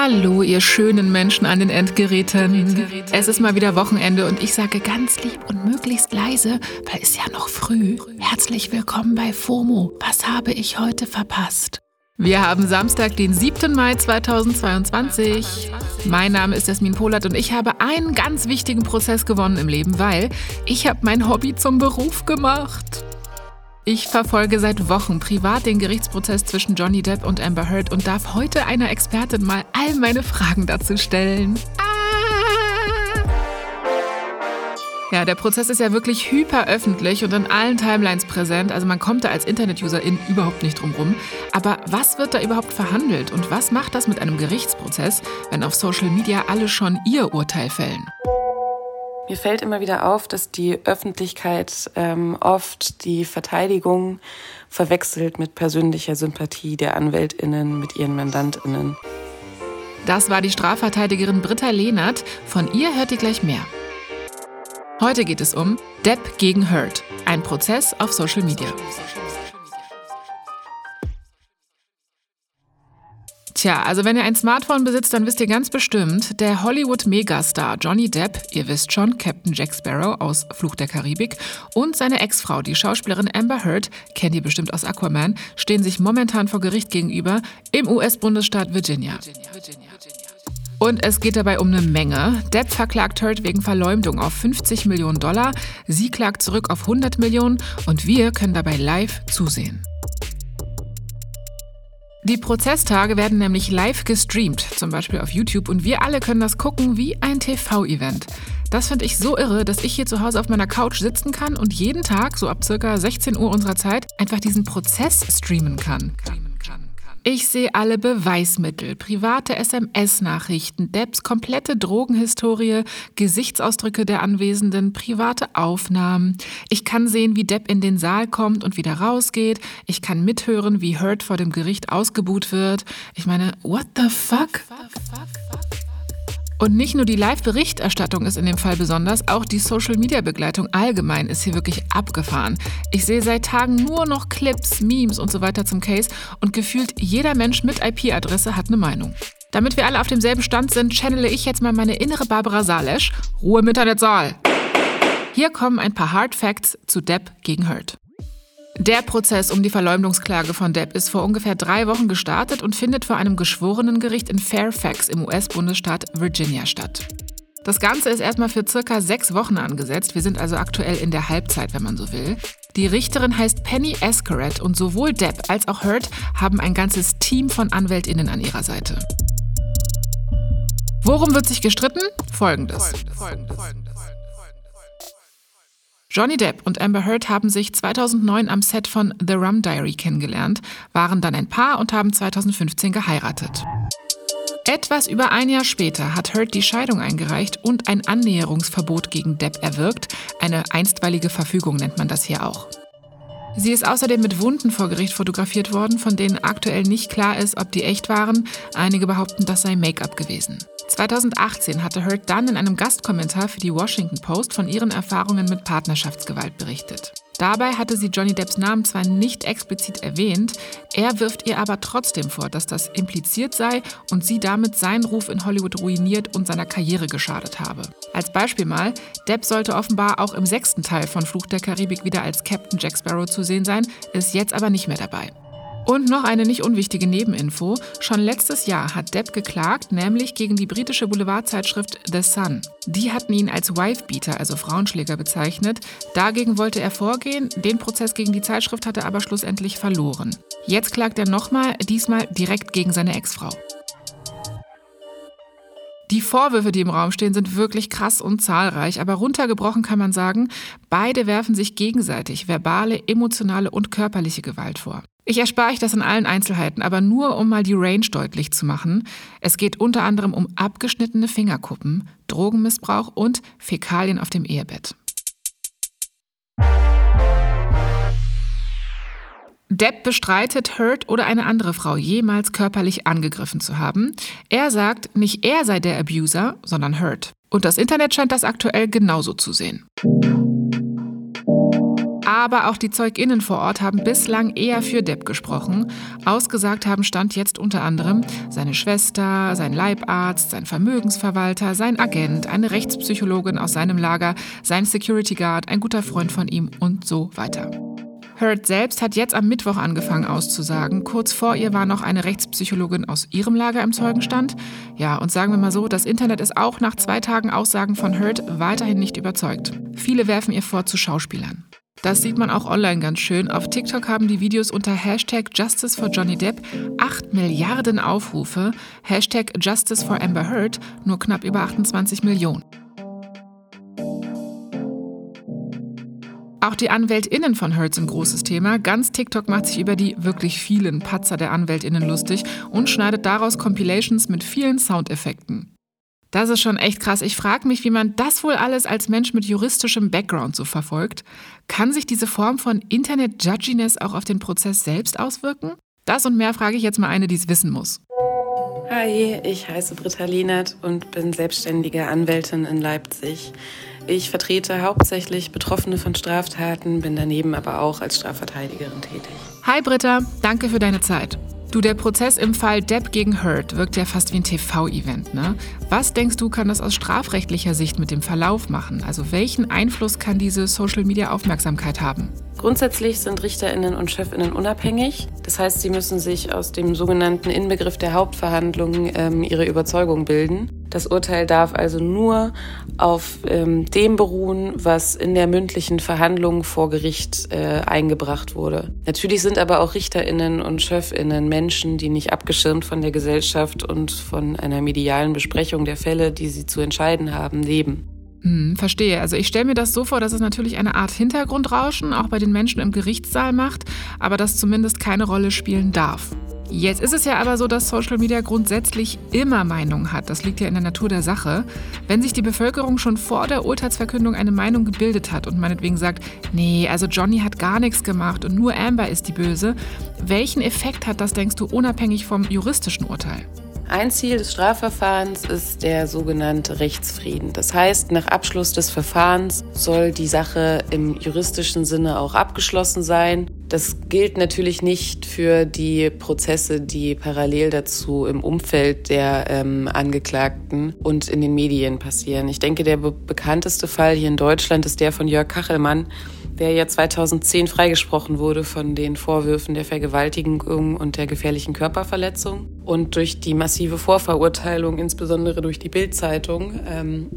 Hallo, ihr schönen Menschen an den Endgeräten. Es ist mal wieder Wochenende und ich sage ganz lieb und möglichst leise, weil es ja noch früh. Herzlich willkommen bei FOMO. Was habe ich heute verpasst? Wir haben Samstag, den 7. Mai 2022. Mein Name ist Jasmin Polat und ich habe einen ganz wichtigen Prozess gewonnen im Leben, weil ich habe mein Hobby zum Beruf gemacht. Ich verfolge seit Wochen privat den Gerichtsprozess zwischen Johnny Depp und Amber Heard und darf heute einer Expertin mal all meine Fragen dazu stellen. Ah! Ja, der Prozess ist ja wirklich hyperöffentlich und in allen Timelines präsent. Also man kommt da als Internet-Userin überhaupt nicht drum rum. Aber was wird da überhaupt verhandelt und was macht das mit einem Gerichtsprozess, wenn auf Social Media alle schon ihr Urteil fällen? Mir fällt immer wieder auf, dass die Öffentlichkeit ähm, oft die Verteidigung verwechselt mit persönlicher Sympathie der Anwältinnen mit ihren Mandantinnen. Das war die Strafverteidigerin Britta Lehnert. Von ihr hört ihr gleich mehr. Heute geht es um Depp gegen Heard, ein Prozess auf Social Media. Tja, also wenn ihr ein Smartphone besitzt, dann wisst ihr ganz bestimmt, der Hollywood-Megastar Johnny Depp, ihr wisst schon, Captain Jack Sparrow aus Fluch der Karibik, und seine Ex-Frau, die Schauspielerin Amber Heard, kennt ihr bestimmt aus Aquaman, stehen sich momentan vor Gericht gegenüber im US-Bundesstaat Virginia. Und es geht dabei um eine Menge. Depp verklagt Heard wegen Verleumdung auf 50 Millionen Dollar, sie klagt zurück auf 100 Millionen und wir können dabei live zusehen. Die Prozesstage werden nämlich live gestreamt, zum Beispiel auf YouTube, und wir alle können das gucken wie ein TV-Event. Das finde ich so irre, dass ich hier zu Hause auf meiner Couch sitzen kann und jeden Tag, so ab circa 16 Uhr unserer Zeit, einfach diesen Prozess streamen kann. Ich sehe alle Beweismittel, private SMS-Nachrichten, Debs komplette Drogenhistorie, Gesichtsausdrücke der Anwesenden, private Aufnahmen. Ich kann sehen, wie Depp in den Saal kommt und wieder rausgeht. Ich kann mithören, wie Hurt vor dem Gericht ausgebuht wird. Ich meine, what the fuck? fuck, fuck, fuck und nicht nur die Live-Berichterstattung ist in dem Fall besonders, auch die Social-Media-Begleitung allgemein ist hier wirklich abgefahren. Ich sehe seit Tagen nur noch Clips, Memes und so weiter zum Case und gefühlt jeder Mensch mit IP-Adresse hat eine Meinung. Damit wir alle auf demselben Stand sind, channele ich jetzt mal meine innere Barbara Salesch. Ruhe im Internetsaal! Hier kommen ein paar Hard Facts zu Depp gegen Hurt. Der Prozess um die Verleumdungsklage von Depp ist vor ungefähr drei Wochen gestartet und findet vor einem Geschworenengericht in Fairfax im US-Bundesstaat Virginia statt. Das Ganze ist erstmal für circa sechs Wochen angesetzt. Wir sind also aktuell in der Halbzeit, wenn man so will. Die Richterin heißt Penny Escaret und sowohl Depp als auch Hurt haben ein ganzes Team von AnwältInnen an ihrer Seite. Worum wird sich gestritten? Folgendes. Folgendes. Folgendes. Johnny Depp und Amber Heard haben sich 2009 am Set von The Rum Diary kennengelernt, waren dann ein Paar und haben 2015 geheiratet. Etwas über ein Jahr später hat Heard die Scheidung eingereicht und ein Annäherungsverbot gegen Depp erwirkt. Eine einstweilige Verfügung nennt man das hier auch. Sie ist außerdem mit Wunden vor Gericht fotografiert worden, von denen aktuell nicht klar ist, ob die echt waren. Einige behaupten, das sei Make-up gewesen. 2018 hatte Heard dann in einem Gastkommentar für die Washington Post von ihren Erfahrungen mit Partnerschaftsgewalt berichtet. Dabei hatte sie Johnny Depps Namen zwar nicht explizit erwähnt, er wirft ihr aber trotzdem vor, dass das impliziert sei und sie damit seinen Ruf in Hollywood ruiniert und seiner Karriere geschadet habe. Als Beispiel mal, Depp sollte offenbar auch im sechsten Teil von Fluch der Karibik wieder als Captain Jack Sparrow zu sehen sein, ist jetzt aber nicht mehr dabei. Und noch eine nicht unwichtige Nebeninfo. Schon letztes Jahr hat Depp geklagt, nämlich gegen die britische Boulevardzeitschrift The Sun. Die hatten ihn als Wifebeater, also Frauenschläger, bezeichnet. Dagegen wollte er vorgehen, den Prozess gegen die Zeitschrift hatte er aber schlussendlich verloren. Jetzt klagt er nochmal, diesmal direkt gegen seine Ex-Frau. Die Vorwürfe, die im Raum stehen, sind wirklich krass und zahlreich, aber runtergebrochen kann man sagen, beide werfen sich gegenseitig verbale, emotionale und körperliche Gewalt vor. Ich erspare euch das in allen Einzelheiten, aber nur um mal die Range deutlich zu machen. Es geht unter anderem um abgeschnittene Fingerkuppen, Drogenmissbrauch und Fäkalien auf dem Ehebett. Depp bestreitet, Hurt oder eine andere Frau jemals körperlich angegriffen zu haben. Er sagt, nicht er sei der Abuser, sondern Hurt. Und das Internet scheint das aktuell genauso zu sehen. Aber auch die ZeugInnen vor Ort haben bislang eher für Depp gesprochen. Ausgesagt haben Stand jetzt unter anderem seine Schwester, sein Leibarzt, sein Vermögensverwalter, sein Agent, eine Rechtspsychologin aus seinem Lager, sein Security Guard, ein guter Freund von ihm und so weiter. Heard selbst hat jetzt am Mittwoch angefangen auszusagen. Kurz vor ihr war noch eine Rechtspsychologin aus ihrem Lager im Zeugenstand. Ja, und sagen wir mal so, das Internet ist auch nach zwei Tagen Aussagen von Heard weiterhin nicht überzeugt. Viele werfen ihr vor, zu Schauspielern. Das sieht man auch online ganz schön. Auf TikTok haben die Videos unter Hashtag Justice for Johnny Depp 8 Milliarden Aufrufe, Hashtag Justice for Amber Heard nur knapp über 28 Millionen. Auch die AnwältInnen von Heard sind großes Thema. Ganz TikTok macht sich über die wirklich vielen Patzer der AnwältInnen lustig und schneidet daraus Compilations mit vielen Soundeffekten. Das ist schon echt krass. Ich frage mich, wie man das wohl alles als Mensch mit juristischem Background so verfolgt. Kann sich diese Form von Internet-Judginess auch auf den Prozess selbst auswirken? Das und mehr frage ich jetzt mal eine, die es wissen muss. Hi, ich heiße Britta Lienert und bin selbstständige Anwältin in Leipzig. Ich vertrete hauptsächlich Betroffene von Straftaten, bin daneben aber auch als Strafverteidigerin tätig. Hi Britta, danke für deine Zeit. Du, der Prozess im Fall Depp gegen Hurt wirkt ja fast wie ein TV-Event, ne? Was denkst du, kann das aus strafrechtlicher Sicht mit dem Verlauf machen? Also welchen Einfluss kann diese Social-Media-Aufmerksamkeit haben? Grundsätzlich sind Richterinnen und Chefinnen unabhängig. Das heißt, sie müssen sich aus dem sogenannten Inbegriff der Hauptverhandlungen ähm, ihre Überzeugung bilden. Das Urteil darf also nur auf ähm, dem beruhen, was in der mündlichen Verhandlung vor Gericht äh, eingebracht wurde. Natürlich sind aber auch Richterinnen und Chefinnen Menschen, die nicht abgeschirmt von der Gesellschaft und von einer medialen Besprechung der Fälle, die sie zu entscheiden haben, leben. Hm, verstehe. Also ich stelle mir das so vor, dass es natürlich eine Art Hintergrundrauschen auch bei den Menschen im Gerichtssaal macht, aber das zumindest keine Rolle spielen darf. Jetzt ist es ja aber so, dass Social Media grundsätzlich immer Meinungen hat. Das liegt ja in der Natur der Sache. Wenn sich die Bevölkerung schon vor der Urteilsverkündung eine Meinung gebildet hat und meinetwegen sagt, nee, also Johnny hat gar nichts gemacht und nur Amber ist die Böse, welchen Effekt hat das, denkst du, unabhängig vom juristischen Urteil? Ein Ziel des Strafverfahrens ist der sogenannte Rechtsfrieden. Das heißt, nach Abschluss des Verfahrens soll die Sache im juristischen Sinne auch abgeschlossen sein. Das gilt natürlich nicht für die Prozesse, die parallel dazu im Umfeld der ähm, Angeklagten und in den Medien passieren. Ich denke, der be bekannteste Fall hier in Deutschland ist der von Jörg Kachelmann, der ja 2010 freigesprochen wurde von den Vorwürfen der Vergewaltigung und der gefährlichen Körperverletzung. Und durch die massive Vorverurteilung, insbesondere durch die Bildzeitung, ähm,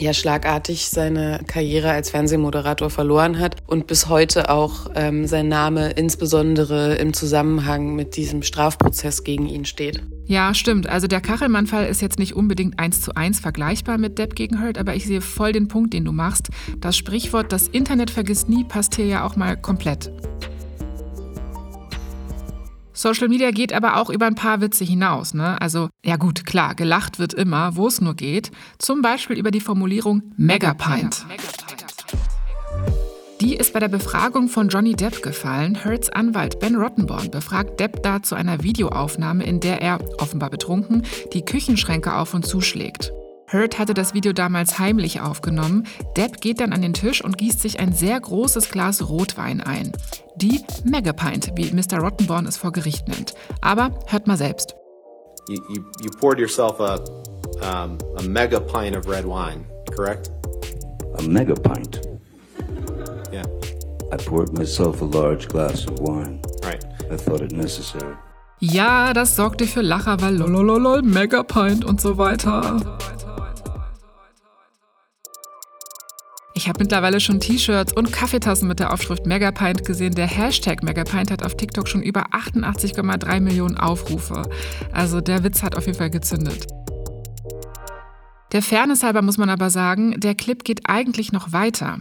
ja schlagartig seine Karriere als Fernsehmoderator verloren hat und bis heute auch ähm, sein Name insbesondere im Zusammenhang mit diesem Strafprozess gegen ihn steht. Ja, stimmt. Also der Kachelmann-Fall ist jetzt nicht unbedingt eins zu eins vergleichbar mit Depp gegen Hurt, aber ich sehe voll den Punkt, den du machst. Das Sprichwort, das Internet vergisst nie, passt hier ja auch mal komplett. Social Media geht aber auch über ein paar Witze hinaus. Ne? Also, ja gut, klar, gelacht wird immer, wo es nur geht. Zum Beispiel über die Formulierung Megapint. Die ist bei der Befragung von Johnny Depp gefallen. Hurts Anwalt Ben Rottenborn befragt Depp da zu einer Videoaufnahme, in der er, offenbar betrunken, die Küchenschränke auf und zuschlägt. Hurt hatte das Video damals heimlich aufgenommen. Depp geht dann an den Tisch und gießt sich ein sehr großes Glas Rotwein ein. Die Megapint, wie Mr. Rottenborn es vor Gericht nennt. Aber hört mal selbst. You, you, you poured yourself a, um, a mega pint of red wine, correct? A mega pint? Yeah. I poured myself a large glass of wine. Right. I thought it necessary. Ja, das sorgte für Lacher, weil lololol, Megapint und so weiter. Ich habe mittlerweile schon T-Shirts und Kaffeetassen mit der Aufschrift Megapint gesehen. Der Hashtag Megapint hat auf TikTok schon über 88,3 Millionen Aufrufe. Also der Witz hat auf jeden Fall gezündet. Der Fairness halber muss man aber sagen, der Clip geht eigentlich noch weiter.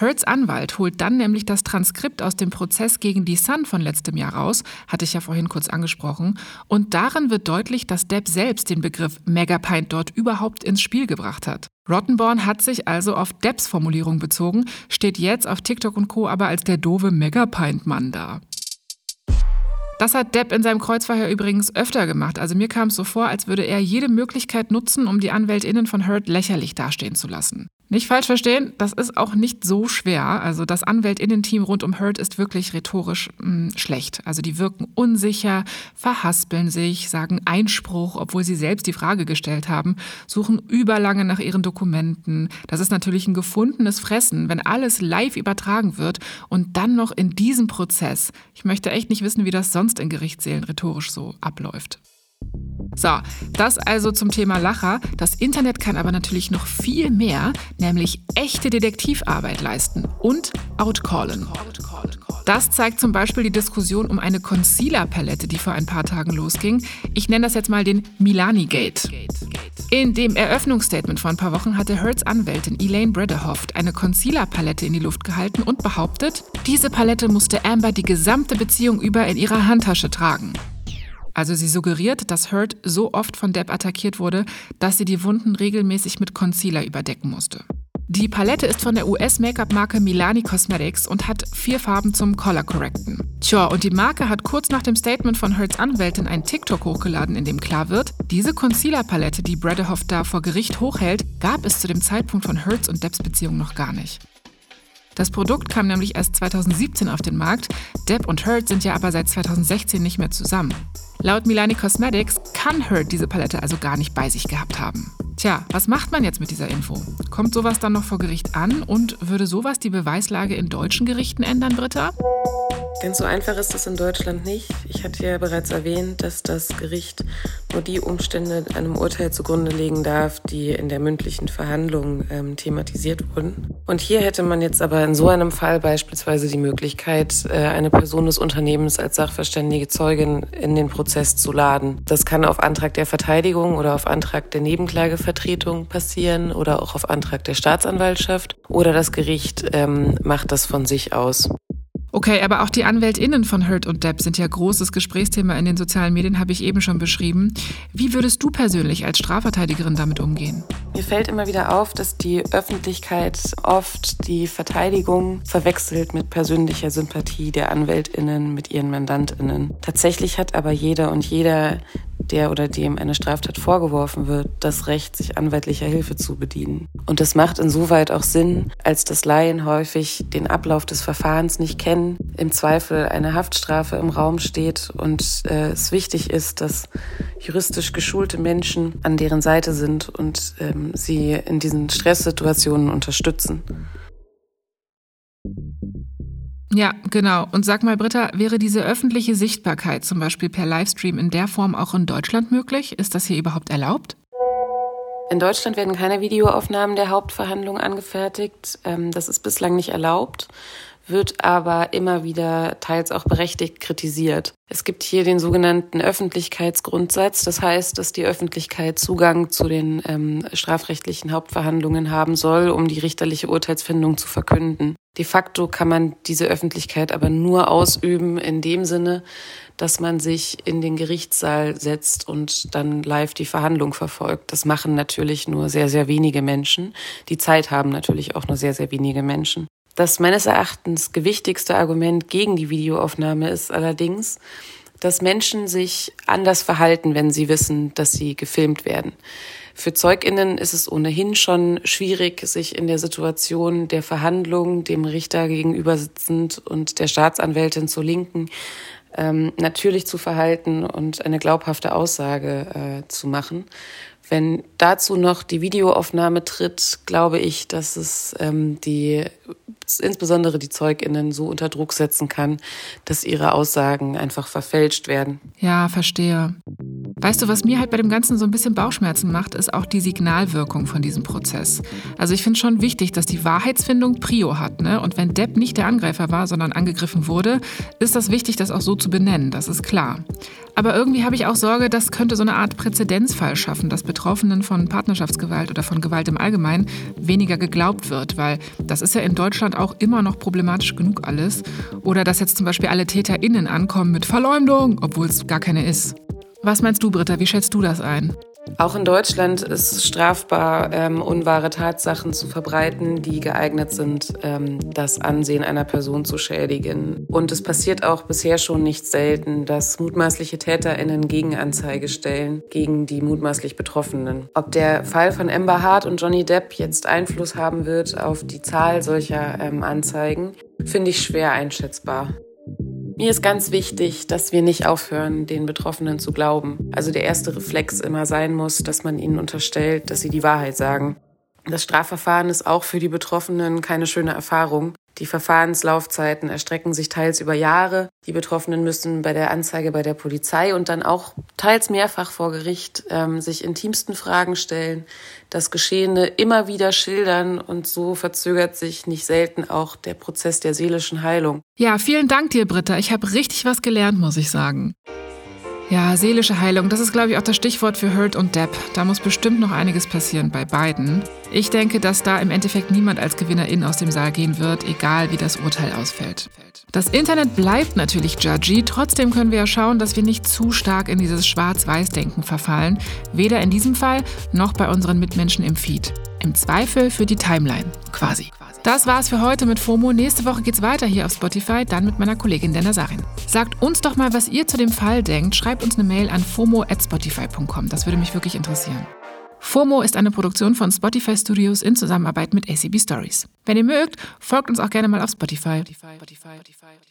Hurts Anwalt holt dann nämlich das Transkript aus dem Prozess gegen die Sun von letztem Jahr raus, hatte ich ja vorhin kurz angesprochen, und darin wird deutlich, dass Depp selbst den Begriff Megapint dort überhaupt ins Spiel gebracht hat. Rottenborn hat sich also auf Depps Formulierung bezogen, steht jetzt auf TikTok und Co. aber als der doofe Megapint-Mann da. Das hat Depp in seinem Kreuzverhör übrigens öfter gemacht. Also mir kam es so vor, als würde er jede Möglichkeit nutzen, um die AnwältInnen von Hurt lächerlich dastehen zu lassen. Nicht falsch verstehen, das ist auch nicht so schwer. Also das Anwältinnen-Team rund um Hurt ist wirklich rhetorisch mh, hm, schlecht. Also die wirken unsicher, verhaspeln sich, sagen Einspruch, obwohl sie selbst die Frage gestellt haben, suchen überlange nach ihren Dokumenten. Das ist natürlich ein gefundenes Fressen, wenn alles live übertragen wird und dann noch in diesem Prozess. Ich möchte echt nicht wissen, wie das sonst in Gerichtssälen rhetorisch so abläuft. So, das also zum Thema Lacher. Das Internet kann aber natürlich noch viel mehr, nämlich echte Detektivarbeit leisten und outcallen. Das zeigt zum Beispiel die Diskussion um eine Concealer-Palette, die vor ein paar Tagen losging. Ich nenne das jetzt mal den Milani-Gate. In dem Eröffnungsstatement vor ein paar Wochen hatte Hertz Anwältin Elaine Brederhoft eine Concealer-Palette in die Luft gehalten und behauptet, diese Palette musste Amber die gesamte Beziehung über in ihrer Handtasche tragen. Also sie suggeriert, dass Hurt so oft von Depp attackiert wurde, dass sie die Wunden regelmäßig mit Concealer überdecken musste. Die Palette ist von der US-Make-up-Marke Milani Cosmetics und hat vier Farben zum Color Correcten. Tja, und die Marke hat kurz nach dem Statement von Hurts Anwältin ein TikTok hochgeladen, in dem klar wird, diese Concealer-Palette, die Brederhoff da vor Gericht hochhält, gab es zu dem Zeitpunkt von Hurts und Depps Beziehung noch gar nicht. Das Produkt kam nämlich erst 2017 auf den Markt, Depp und Hurt sind ja aber seit 2016 nicht mehr zusammen. Laut Milani Cosmetics kann Hurt diese Palette also gar nicht bei sich gehabt haben. Tja, was macht man jetzt mit dieser Info? Kommt sowas dann noch vor Gericht an und würde sowas die Beweislage in deutschen Gerichten ändern, Britta? Ganz so einfach ist das in Deutschland nicht. Ich hatte ja bereits erwähnt, dass das Gericht nur die Umstände einem Urteil zugrunde legen darf, die in der mündlichen Verhandlung ähm, thematisiert wurden. Und hier hätte man jetzt aber in so einem Fall beispielsweise die Möglichkeit, äh, eine Person des Unternehmens als sachverständige Zeugin in den Prozess zu laden. Das kann auf Antrag der Verteidigung oder auf Antrag der Nebenklagevertretung passieren oder auch auf Antrag der Staatsanwaltschaft oder das Gericht ähm, macht das von sich aus. Okay, aber auch die AnwältInnen von Hurt und Depp sind ja großes Gesprächsthema in den sozialen Medien, habe ich eben schon beschrieben. Wie würdest du persönlich als Strafverteidigerin damit umgehen? Mir fällt immer wieder auf, dass die Öffentlichkeit oft die Verteidigung verwechselt mit persönlicher Sympathie der AnwältInnen mit ihren MandantInnen. Tatsächlich hat aber jeder und jeder der oder dem eine Straftat vorgeworfen wird, das Recht, sich anwaltlicher Hilfe zu bedienen. Und das macht insoweit auch Sinn, als dass Laien häufig den Ablauf des Verfahrens nicht kennen, im Zweifel eine Haftstrafe im Raum steht und äh, es wichtig ist, dass juristisch geschulte Menschen an deren Seite sind und ähm, sie in diesen Stresssituationen unterstützen. Ja, genau. Und sag mal, Britta, wäre diese öffentliche Sichtbarkeit zum Beispiel per Livestream in der Form auch in Deutschland möglich? Ist das hier überhaupt erlaubt? In Deutschland werden keine Videoaufnahmen der Hauptverhandlung angefertigt. Ähm, das ist bislang nicht erlaubt wird aber immer wieder teils auch berechtigt kritisiert. Es gibt hier den sogenannten Öffentlichkeitsgrundsatz. Das heißt, dass die Öffentlichkeit Zugang zu den ähm, strafrechtlichen Hauptverhandlungen haben soll, um die richterliche Urteilsfindung zu verkünden. De facto kann man diese Öffentlichkeit aber nur ausüben in dem Sinne, dass man sich in den Gerichtssaal setzt und dann live die Verhandlung verfolgt. Das machen natürlich nur sehr, sehr wenige Menschen. Die Zeit haben natürlich auch nur sehr, sehr wenige Menschen. Das meines Erachtens gewichtigste Argument gegen die Videoaufnahme ist allerdings, dass Menschen sich anders verhalten, wenn sie wissen, dass sie gefilmt werden. Für Zeuginnen ist es ohnehin schon schwierig, sich in der Situation der Verhandlung dem Richter gegenüber sitzend und der Staatsanwältin zur Linken ähm, natürlich zu verhalten und eine glaubhafte Aussage äh, zu machen. Wenn dazu noch die Videoaufnahme tritt, glaube ich, dass es ähm, die insbesondere die Zeuginnen so unter Druck setzen kann, dass ihre Aussagen einfach verfälscht werden. Ja, verstehe. Weißt du, was mir halt bei dem Ganzen so ein bisschen Bauchschmerzen macht, ist auch die Signalwirkung von diesem Prozess. Also ich finde schon wichtig, dass die Wahrheitsfindung Prio hat. Ne? Und wenn Depp nicht der Angreifer war, sondern angegriffen wurde, ist das wichtig, das auch so zu benennen. Das ist klar. Aber irgendwie habe ich auch Sorge, das könnte so eine Art Präzedenzfall schaffen, dass Betroffenen von Partnerschaftsgewalt oder von Gewalt im Allgemeinen weniger geglaubt wird, weil das ist ja in Deutschland auch immer noch problematisch genug alles. Oder dass jetzt zum Beispiel alle TäterInnen ankommen mit Verleumdung, obwohl es gar keine ist. Was meinst du, Britta? Wie schätzt du das ein? Auch in Deutschland ist strafbar, ähm, unwahre Tatsachen zu verbreiten, die geeignet sind, ähm, das Ansehen einer Person zu schädigen. Und es passiert auch bisher schon nicht selten, dass mutmaßliche TäterInnen Gegenanzeige stellen gegen die mutmaßlich Betroffenen. Ob der Fall von Amber Hart und Johnny Depp jetzt Einfluss haben wird auf die Zahl solcher ähm, Anzeigen, finde ich schwer einschätzbar. Mir ist ganz wichtig, dass wir nicht aufhören, den Betroffenen zu glauben. Also der erste Reflex immer sein muss, dass man ihnen unterstellt, dass sie die Wahrheit sagen. Das Strafverfahren ist auch für die Betroffenen keine schöne Erfahrung. Die Verfahrenslaufzeiten erstrecken sich teils über Jahre. Die Betroffenen müssen bei der Anzeige bei der Polizei und dann auch teils mehrfach vor Gericht ähm, sich intimsten Fragen stellen, das Geschehene immer wieder schildern und so verzögert sich nicht selten auch der Prozess der seelischen Heilung. Ja, vielen Dank dir, Britta. Ich habe richtig was gelernt, muss ich sagen. Ja, seelische Heilung, das ist, glaube ich, auch das Stichwort für Hurt und Depp. Da muss bestimmt noch einiges passieren bei beiden. Ich denke, dass da im Endeffekt niemand als Gewinnerin aus dem Saal gehen wird, egal wie das Urteil ausfällt. Das Internet bleibt natürlich judgy, trotzdem können wir ja schauen, dass wir nicht zu stark in dieses Schwarz-Weiß-Denken verfallen, weder in diesem Fall noch bei unseren Mitmenschen im Feed. Im Zweifel für die Timeline, quasi. Das war's für heute mit FOMO. Nächste Woche geht's weiter hier auf Spotify, dann mit meiner Kollegin Dana Sarin. Sagt uns doch mal, was ihr zu dem Fall denkt. Schreibt uns eine Mail an fomo@spotify.com. Das würde mich wirklich interessieren. FOMO ist eine Produktion von Spotify Studios in Zusammenarbeit mit ACB Stories. Wenn ihr mögt, folgt uns auch gerne mal auf Spotify. Spotify, Spotify, Spotify